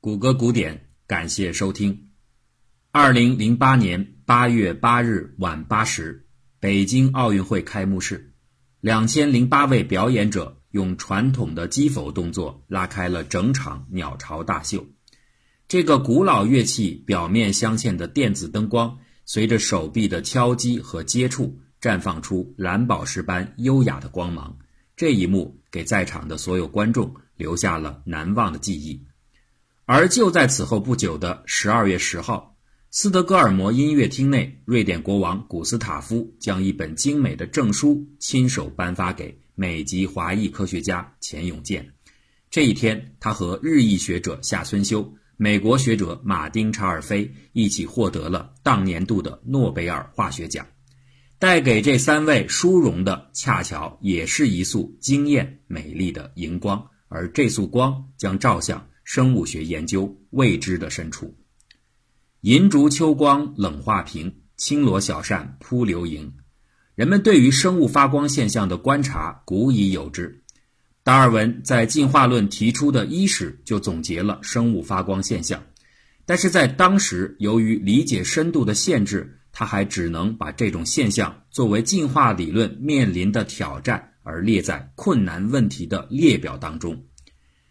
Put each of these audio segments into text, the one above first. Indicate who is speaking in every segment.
Speaker 1: 谷歌古典，感谢收听。二零零八年八月八日晚八时，北京奥运会开幕式，两千零八位表演者用传统的击否动作拉开了整场鸟巢大秀。这个古老乐器表面镶嵌的电子灯光，随着手臂的敲击和接触，绽放出蓝宝石般优雅的光芒。这一幕给在场的所有观众留下了难忘的记忆。而就在此后不久的十二月十号，斯德哥尔摩音乐厅内，瑞典国王古斯塔夫将一本精美的证书亲手颁发给美籍华裔科学家钱永健。这一天，他和日裔学者夏孙修、美国学者马丁查尔菲一起获得了当年度的诺贝尔化学奖。带给这三位殊荣的，恰巧也是一束惊艳美丽的荧光，而这束光将照向。生物学研究未知的深处，银烛秋光冷画屏，轻罗小扇扑流萤。人们对于生物发光现象的观察古已有之。达尔文在进化论提出的伊始就总结了生物发光现象，但是在当时由于理解深度的限制，他还只能把这种现象作为进化理论面临的挑战而列在困难问题的列表当中。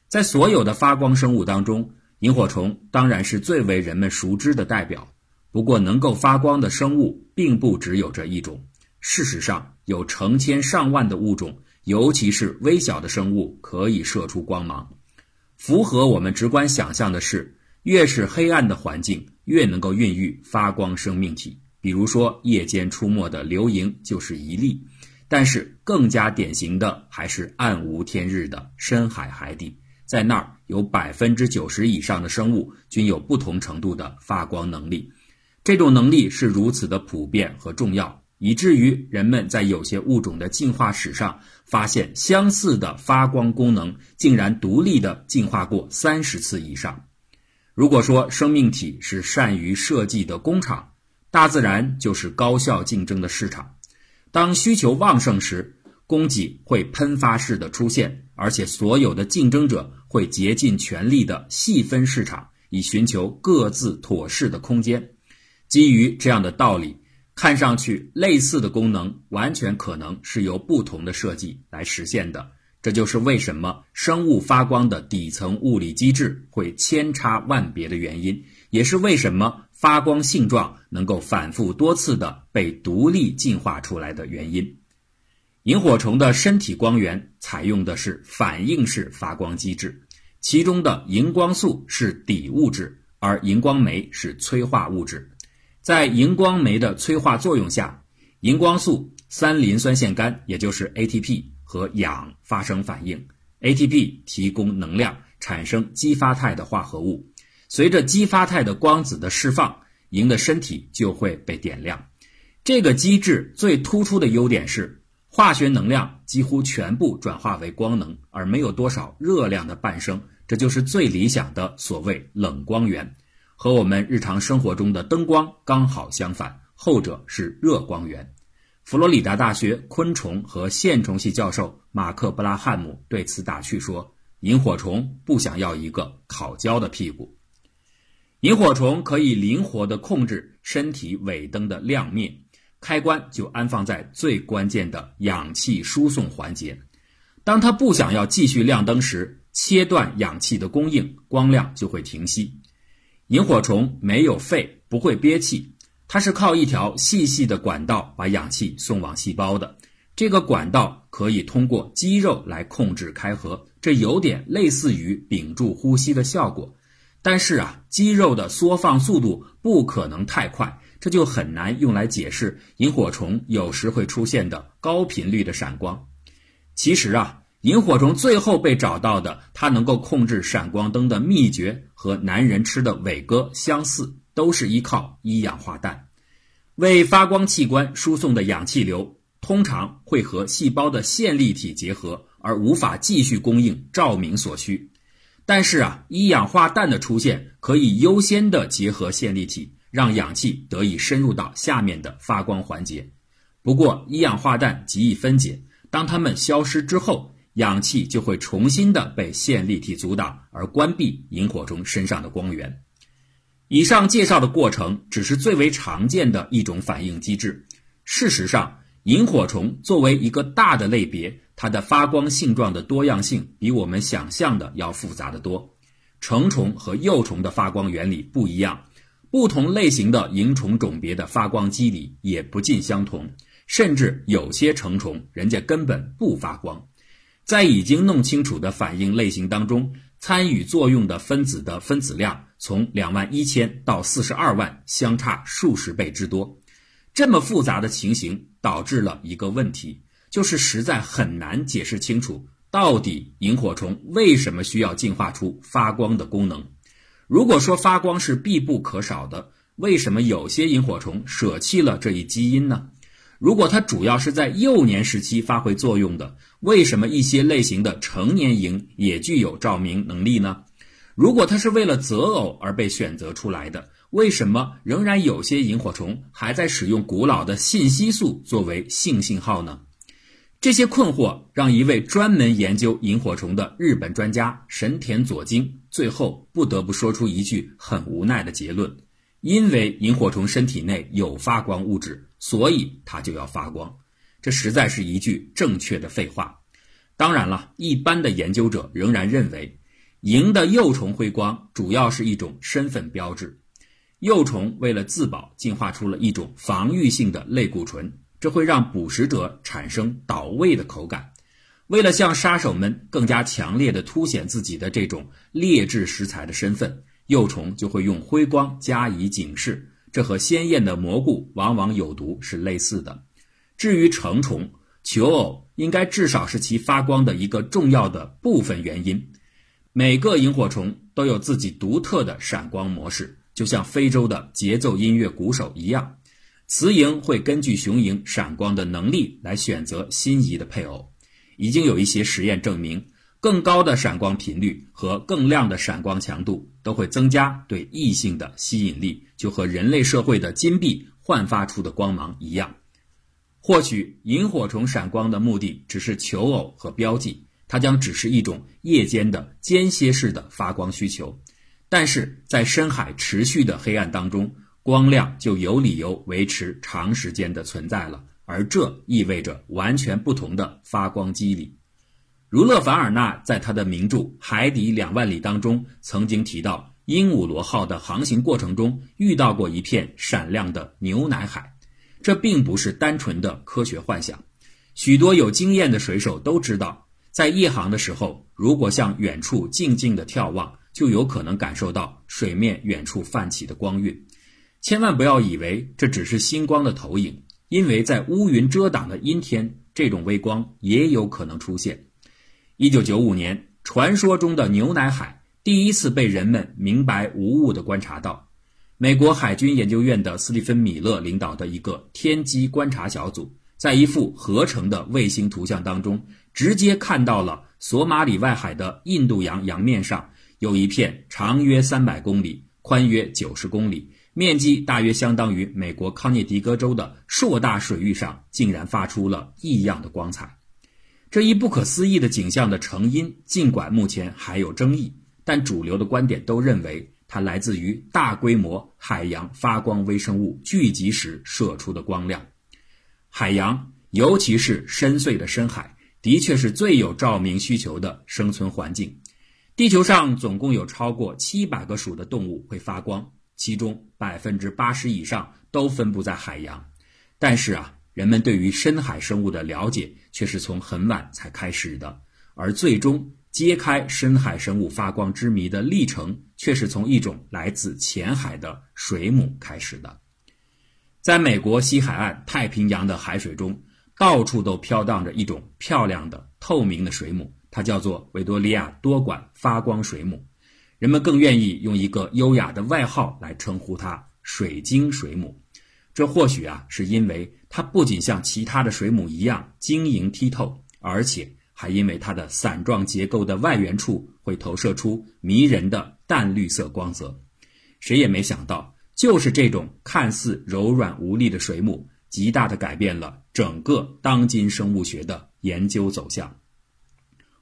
Speaker 1: 在所有的发光生物当中，萤火虫当然是最为人们熟知的代表。不过，能够发光的生物并不只有这一种。事实上，有成千上万的物种，尤其是微小的生物，可以射出光芒。符合我们直观想象的是，越是黑暗的环境，越能够孕育发光生命体。比如说，夜间出没的流萤就是一例。但是，更加典型的还是暗无天日的深海海底。在那儿有百分之九十以上的生物均有不同程度的发光能力，这种能力是如此的普遍和重要，以至于人们在有些物种的进化史上发现相似的发光功能竟然独立的进化过三十次以上。如果说生命体是善于设计的工厂，大自然就是高效竞争的市场。当需求旺盛时，供给会喷发式的出现，而且所有的竞争者会竭尽全力的细分市场，以寻求各自妥适的空间。基于这样的道理，看上去类似的功能完全可能是由不同的设计来实现的。这就是为什么生物发光的底层物理机制会千差万别的原因，也是为什么发光性状能够反复多次的被独立进化出来的原因。萤火虫的身体光源采用的是反应式发光机制，其中的荧光素是底物质，而荧光酶是催化物质。在荧光酶的催化作用下，荧光素三磷酸腺苷，也就是 ATP 和氧发生反应，ATP 提供能量，产生激发态的化合物。随着激发态的光子的释放，萤的身体就会被点亮。这个机制最突出的优点是。化学能量几乎全部转化为光能，而没有多少热量的伴生，这就是最理想的所谓冷光源，和我们日常生活中的灯光刚好相反，后者是热光源。佛罗里达大学昆虫和线虫系教授马克·布拉汉姆对此打趣说：“萤火虫不想要一个烤焦的屁股。萤火虫可以灵活地控制身体尾灯的亮灭。”开关就安放在最关键的氧气输送环节。当它不想要继续亮灯时，切断氧气的供应，光亮就会停息。萤火虫没有肺，不会憋气，它是靠一条细细的管道把氧气送往细胞的。这个管道可以通过肌肉来控制开合，这有点类似于屏住呼吸的效果。但是啊，肌肉的缩放速度不可能太快。这就很难用来解释萤火虫有时会出现的高频率的闪光。其实啊，萤火虫最后被找到的，它能够控制闪光灯的秘诀和男人吃的伟哥相似，都是依靠一氧化氮。为发光器官输送的氧气流通常会和细胞的线粒体结合，而无法继续供应照明所需。但是啊，一氧化氮的出现可以优先的结合线粒体。让氧气得以深入到下面的发光环节。不过，一氧化氮极易分解，当它们消失之后，氧气就会重新的被线粒体阻挡，而关闭萤火虫身上的光源。以上介绍的过程只是最为常见的一种反应机制。事实上，萤火虫作为一个大的类别，它的发光性状的多样性比我们想象的要复杂的多。成虫和幼虫的发光原理不一样，不同类型的萤虫种别的发光机理也不尽相同，甚至有些成虫人家根本不发光。在已经弄清楚的反应类型当中，参与作用的分子的分子量从两万一千到四十二万，相差数十倍之多。这么复杂的情形导致了一个问题，就是实在很难解释清楚，到底萤火虫为什么需要进化出发光的功能。如果说发光是必不可少的，为什么有些萤火虫舍弃了这一基因呢？如果它主要是在幼年时期发挥作用的，为什么一些类型的成年萤也具有照明能力呢？如果它是为了择偶而被选择出来的，为什么仍然有些萤火虫还在使用古老的信息素作为性信号呢？这些困惑让一位专门研究萤火虫的日本专家神田佐京最后不得不说出一句很无奈的结论：因为萤火虫身体内有发光物质。所以它就要发光，这实在是一句正确的废话。当然了，一般的研究者仍然认为，萤的幼虫辉光主要是一种身份标志。幼虫为了自保，进化出了一种防御性的类固醇，这会让捕食者产生倒胃的口感。为了向杀手们更加强烈的凸显自己的这种劣质食材的身份，幼虫就会用辉光加以警示。这和鲜艳的蘑菇往往有毒是类似的。至于成虫、求偶，应该至少是其发光的一个重要的部分原因。每个萤火虫都有自己独特的闪光模式，就像非洲的节奏音乐鼓手一样。雌萤会根据雄萤闪光的能力来选择心仪的配偶。已经有一些实验证明。更高的闪光频率和更亮的闪光强度都会增加对异性的吸引力，就和人类社会的金币焕发出的光芒一样。或许萤火虫闪光的目的只是求偶和标记，它将只是一种夜间的间歇式的发光需求。但是在深海持续的黑暗当中，光亮就有理由维持长时间的存在了，而这意味着完全不同的发光机理。儒勒·凡尔纳在他的名著《海底两万里》当中曾经提到，鹦鹉螺号的航行过程中遇到过一片闪亮的牛奶海。这并不是单纯的科学幻想。许多有经验的水手都知道，在夜航的时候，如果向远处静静地眺望，就有可能感受到水面远处泛起的光晕。千万不要以为这只是星光的投影，因为在乌云遮挡的阴天，这种微光也有可能出现。一九九五年，传说中的牛奶海第一次被人们明白无误地观察到。美国海军研究院的斯蒂芬·米勒领导的一个天基观察小组，在一幅合成的卫星图像当中，直接看到了索马里外海的印度洋洋面上有一片长约三百公里、宽约九十公里、面积大约相当于美国康涅狄格州的硕大水域上，竟然发出了异样的光彩。这一不可思议的景象的成因，尽管目前还有争议，但主流的观点都认为它来自于大规模海洋发光微生物聚集时射出的光亮。海洋，尤其是深邃的深海，的确是最有照明需求的生存环境。地球上总共有超过七百个属的动物会发光，其中百分之八十以上都分布在海洋。但是啊。人们对于深海生物的了解却是从很晚才开始的，而最终揭开深海生物发光之谜的历程，却是从一种来自浅海的水母开始的。在美国西海岸太平洋的海水中，到处都飘荡着一种漂亮的透明的水母，它叫做维多利亚多管发光水母，人们更愿意用一个优雅的外号来称呼它——水晶水母。这或许啊，是因为它不仅像其他的水母一样晶莹剔透，而且还因为它的伞状结构的外缘处会投射出迷人的淡绿色光泽。谁也没想到，就是这种看似柔软无力的水母，极大的改变了整个当今生物学的研究走向。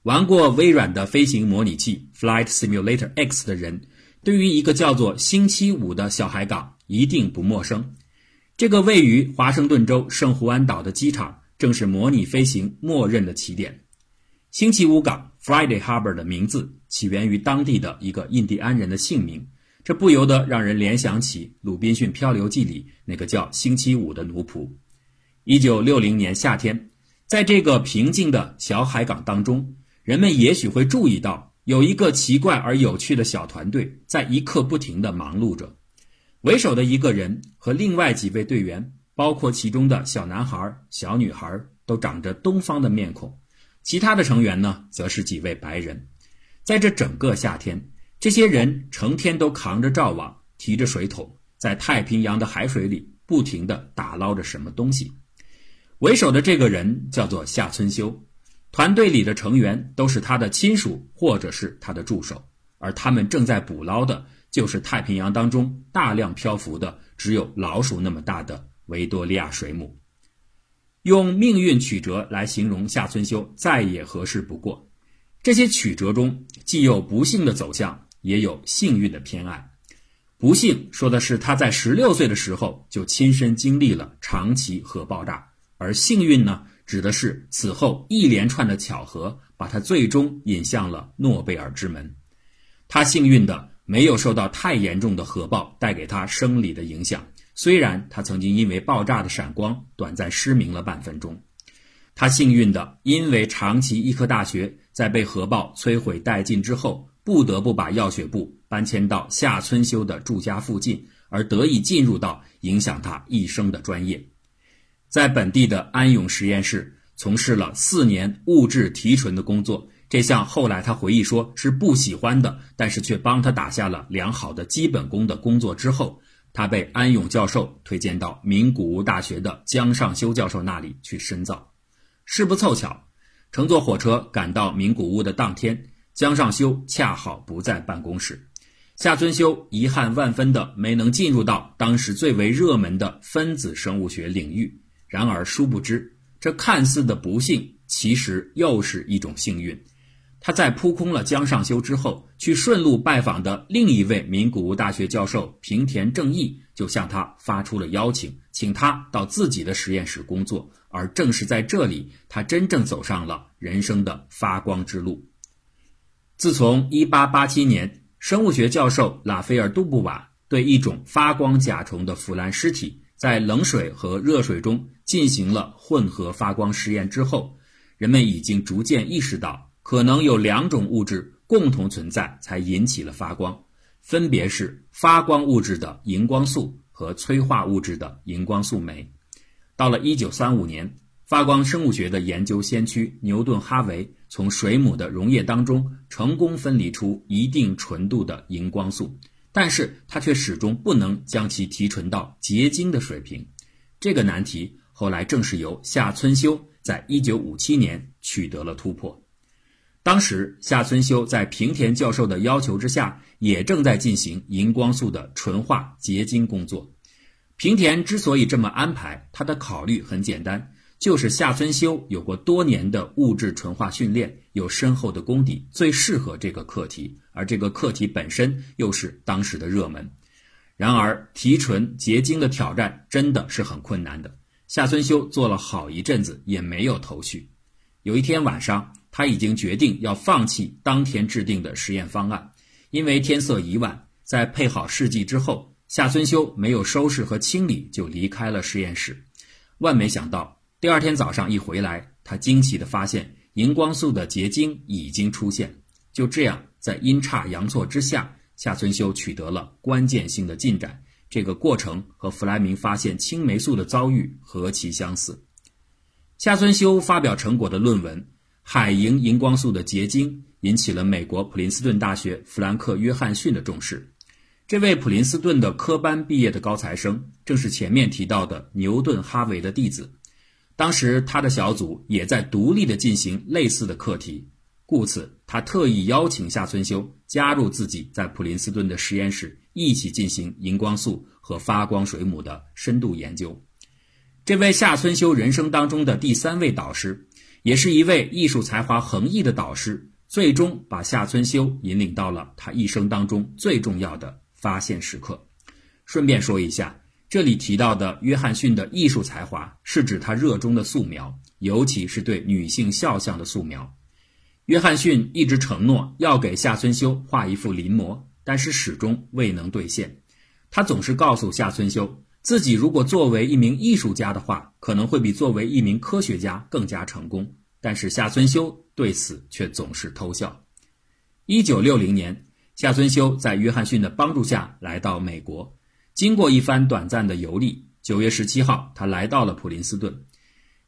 Speaker 1: 玩过微软的飞行模拟器 Flight Simulator X 的人，对于一个叫做星期五的小海港一定不陌生。这个位于华盛顿州圣胡安岛的机场，正是模拟飞行默认的起点。星期五港 （Friday Harbor） 的名字起源于当地的一个印第安人的姓名，这不由得让人联想起《鲁滨逊漂流记》里那个叫星期五的奴仆。一九六零年夏天，在这个平静的小海港当中。人们也许会注意到，有一个奇怪而有趣的小团队在一刻不停地忙碌着。为首的一个人和另外几位队员，包括其中的小男孩、小女孩，都长着东方的面孔。其他的成员呢，则是几位白人。在这整个夏天，这些人成天都扛着罩网，提着水桶，在太平洋的海水里不停地打捞着什么东西。为首的这个人叫做夏春修。团队里的成员都是他的亲属或者是他的助手，而他们正在捕捞的就是太平洋当中大量漂浮的只有老鼠那么大的维多利亚水母。用命运曲折来形容夏村修再也合适不过。这些曲折中既有不幸的走向，也有幸运的偏爱。不幸说的是他在十六岁的时候就亲身经历了长崎核爆炸，而幸运呢？指的是此后一连串的巧合，把他最终引向了诺贝尔之门。他幸运的没有受到太严重的核爆带给他生理的影响，虽然他曾经因为爆炸的闪光短暂失明了半分钟。他幸运的因为长崎医科大学在被核爆摧毁殆尽之后，不得不把药学部搬迁到夏村修的住家附近，而得以进入到影响他一生的专业。在本地的安永实验室从事了四年物质提纯的工作，这项后来他回忆说是不喜欢的，但是却帮他打下了良好的基本功的工作之后，他被安永教授推荐到名古屋大学的江上修教授那里去深造。事不凑巧，乘坐火车赶到名古屋的当天，江上修恰好不在办公室，夏村修遗憾万分的没能进入到当时最为热门的分子生物学领域。然而，殊不知，这看似的不幸，其实又是一种幸运。他在扑空了江上修之后，去顺路拜访的另一位名古屋大学教授平田正义，就向他发出了邀请，请他到自己的实验室工作。而正是在这里，他真正走上了人生的发光之路。自从1887年，生物学教授拉斐尔·杜布瓦对一种发光甲虫的腐烂尸体。在冷水和热水中进行了混合发光实验之后，人们已经逐渐意识到，可能有两种物质共同存在才引起了发光，分别是发光物质的荧光素和催化物质的荧光素酶。到了1935年，发光生物学的研究先驱牛顿·哈维从水母的溶液当中成功分离出一定纯度的荧光素。但是他却始终不能将其提纯到结晶的水平，这个难题后来正是由夏村修在1957年取得了突破。当时夏村修在平田教授的要求之下，也正在进行荧光素的纯化结晶工作。平田之所以这么安排，他的考虑很简单。就是夏村修有过多年的物质纯化训练，有深厚的功底，最适合这个课题。而这个课题本身又是当时的热门。然而，提纯结晶的挑战真的是很困难的。夏村修做了好一阵子也没有头绪。有一天晚上，他已经决定要放弃当天制定的实验方案，因为天色已晚。在配好试剂之后，夏村修没有收拾和清理就离开了实验室。万没想到。第二天早上一回来，他惊奇地发现荧光素的结晶已经出现。就这样，在阴差阳错之下，夏村修取得了关键性的进展。这个过程和弗莱明发现青霉素的遭遇何其相似！夏村修发表成果的论文《海银荧光素的结晶》引起了美国普林斯顿大学弗兰克·约翰逊的重视。这位普林斯顿的科班毕业的高材生，正是前面提到的牛顿·哈维的弟子。当时他的小组也在独立地进行类似的课题，故此他特意邀请夏村修加入自己在普林斯顿的实验室，一起进行荧光素和发光水母的深度研究。这位夏村修人生当中的第三位导师，也是一位艺术才华横溢的导师，最终把夏村修引领到了他一生当中最重要的发现时刻。顺便说一下，这里提到的约翰逊的艺术才华，是指他热衷的素描，尤其是对女性肖像的素描。约翰逊一直承诺要给夏村修画一幅临摹，但是始终未能兑现。他总是告诉夏春修，自己如果作为一名艺术家的话，可能会比作为一名科学家更加成功。但是夏春修对此却总是偷笑。一九六零年，夏春修在约翰逊的帮助下来到美国，经过一番短暂的游历，九月十七号，他来到了普林斯顿。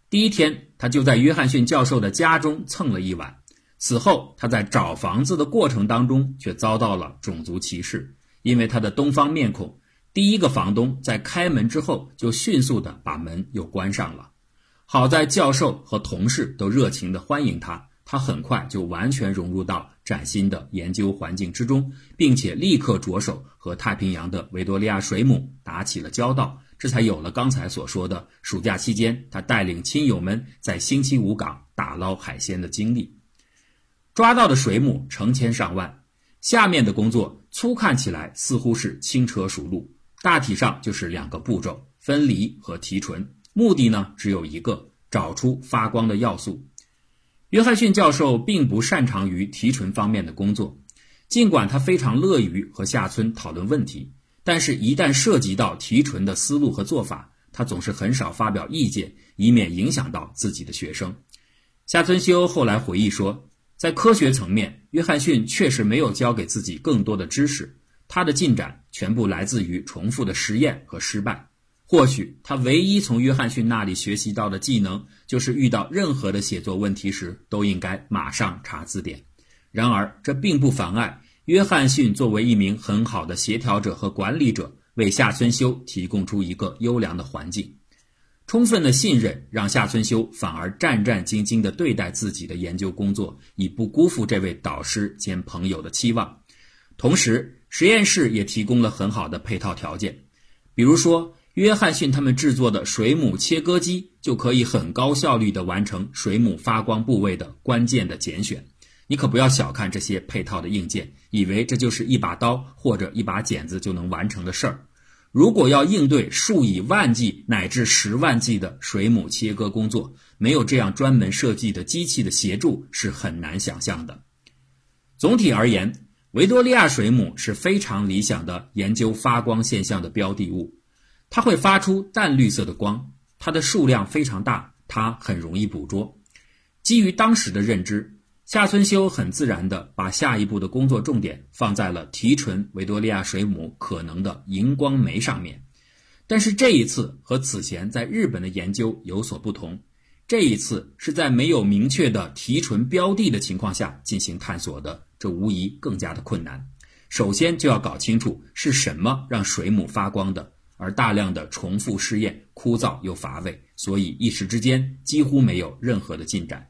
Speaker 1: 第一天，他就在约翰逊教授的家中蹭了一晚。此后，他在找房子的过程当中却遭到了种族歧视，因为他的东方面孔。第一个房东在开门之后就迅速的把门又关上了。好在教授和同事都热情的欢迎他，他很快就完全融入到崭新的研究环境之中，并且立刻着手和太平洋的维多利亚水母打起了交道，这才有了刚才所说的暑假期间他带领亲友们在星期五港打捞海鲜的经历。抓到的水母成千上万，下面的工作粗看起来似乎是轻车熟路，大体上就是两个步骤：分离和提纯。目的呢只有一个，找出发光的要素。约翰逊教授并不擅长于提纯方面的工作，尽管他非常乐于和夏村讨论问题，但是，一旦涉及到提纯的思路和做法，他总是很少发表意见，以免影响到自己的学生。夏村修后来回忆说。在科学层面，约翰逊确实没有教给自己更多的知识，他的进展全部来自于重复的实验和失败。或许他唯一从约翰逊那里学习到的技能，就是遇到任何的写作问题时，都应该马上查字典。然而，这并不妨碍约翰逊作为一名很好的协调者和管理者，为夏村修提供出一个优良的环境。充分的信任让夏春修反而战战兢兢地对待自己的研究工作，以不辜负这位导师兼朋友的期望。同时，实验室也提供了很好的配套条件，比如说，约翰逊他们制作的水母切割机就可以很高效率地完成水母发光部位的关键的拣选。你可不要小看这些配套的硬件，以为这就是一把刀或者一把剪子就能完成的事儿。如果要应对数以万计乃至十万计的水母切割工作，没有这样专门设计的机器的协助是很难想象的。总体而言，维多利亚水母是非常理想的研究发光现象的标的物。它会发出淡绿色的光，它的数量非常大，它很容易捕捉。基于当时的认知。夏春修很自然地把下一步的工作重点放在了提纯维多利亚水母可能的荧光酶上面，但是这一次和此前在日本的研究有所不同，这一次是在没有明确的提纯标的的情况下进行探索的，这无疑更加的困难。首先就要搞清楚是什么让水母发光的，而大量的重复试验枯燥又乏味，所以一时之间几乎没有任何的进展。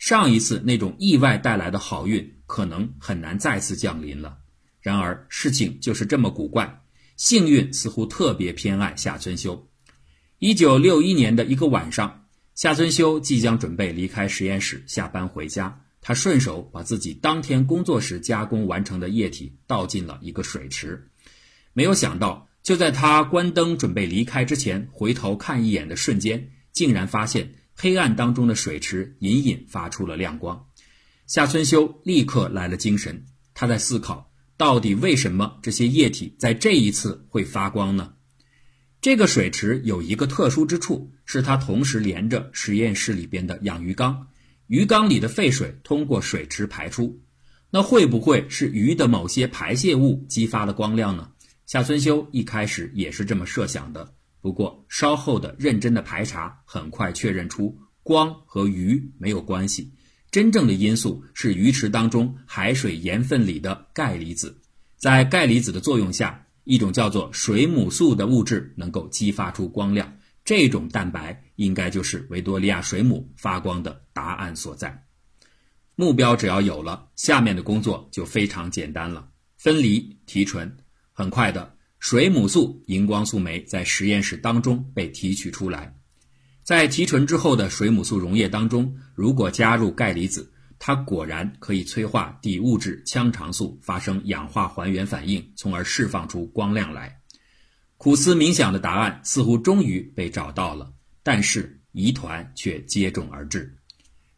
Speaker 1: 上一次那种意外带来的好运可能很难再次降临了。然而事情就是这么古怪，幸运似乎特别偏爱夏春修。一九六一年的一个晚上，夏春修即将准备离开实验室下班回家，他顺手把自己当天工作时加工完成的液体倒进了一个水池。没有想到，就在他关灯准备离开之前，回头看一眼的瞬间，竟然发现。黑暗当中的水池隐隐发出了亮光，夏春修立刻来了精神。他在思考，到底为什么这些液体在这一次会发光呢？这个水池有一个特殊之处，是它同时连着实验室里边的养鱼缸，鱼缸里的废水通过水池排出。那会不会是鱼的某些排泄物激发了光亮呢？夏春修一开始也是这么设想的。不过，稍后的认真的排查很快确认出光和鱼没有关系，真正的因素是鱼池当中海水盐分里的钙离子。在钙离子的作用下，一种叫做水母素的物质能够激发出光亮。这种蛋白应该就是维多利亚水母发光的答案所在。目标只要有了，下面的工作就非常简单了：分离、提纯。很快的。水母素荧光素酶在实验室当中被提取出来，在提纯之后的水母素溶液当中，如果加入钙离子，它果然可以催化底物质羟肠素发生氧化还原反应，从而释放出光亮来。苦思冥想的答案似乎终于被找到了，但是疑团却接踵而至。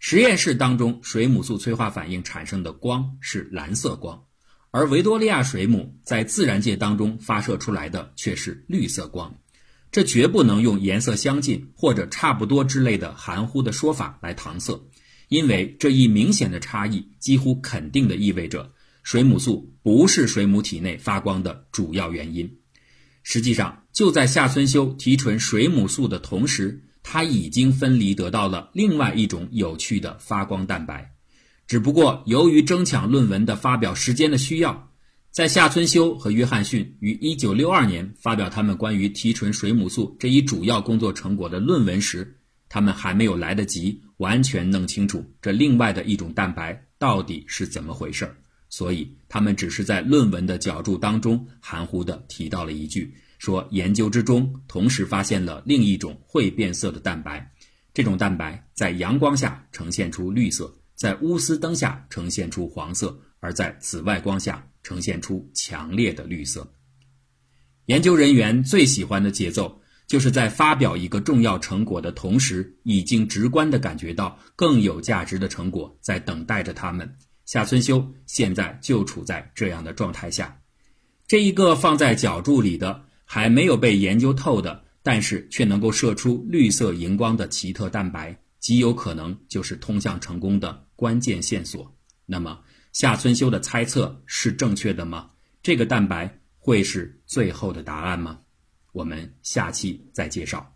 Speaker 1: 实验室当中，水母素催化反应产生的光是蓝色光，而维多利亚水母在自然界当中发射出来的却是绿色光。这绝不能用颜色相近或者差不多之类的含糊的说法来搪塞，因为这一明显的差异几乎肯定的意味着水母素不是水母体内发光的主要原因。实际上，就在夏村修提纯水母素的同时，他已经分离得到了另外一种有趣的发光蛋白。只不过，由于争抢论文的发表时间的需要，在夏春修和约翰逊于1962年发表他们关于提纯水母素这一主要工作成果的论文时，他们还没有来得及完全弄清楚这另外的一种蛋白到底是怎么回事儿。所以，他们只是在论文的脚注当中含糊地提到了一句，说研究之中同时发现了另一种会变色的蛋白，这种蛋白在阳光下呈现出绿色，在钨丝灯下呈现出黄色，而在紫外光下呈现出强烈的绿色。研究人员最喜欢的节奏，就是在发表一个重要成果的同时，已经直观地感觉到更有价值的成果在等待着他们。夏春修现在就处在这样的状态下，这一个放在角柱里的还没有被研究透的，但是却能够射出绿色荧光的奇特蛋白，极有可能就是通向成功的关键线索。那么，夏春修的猜测是正确的吗？这个蛋白会是最后的答案吗？我们下期再介绍。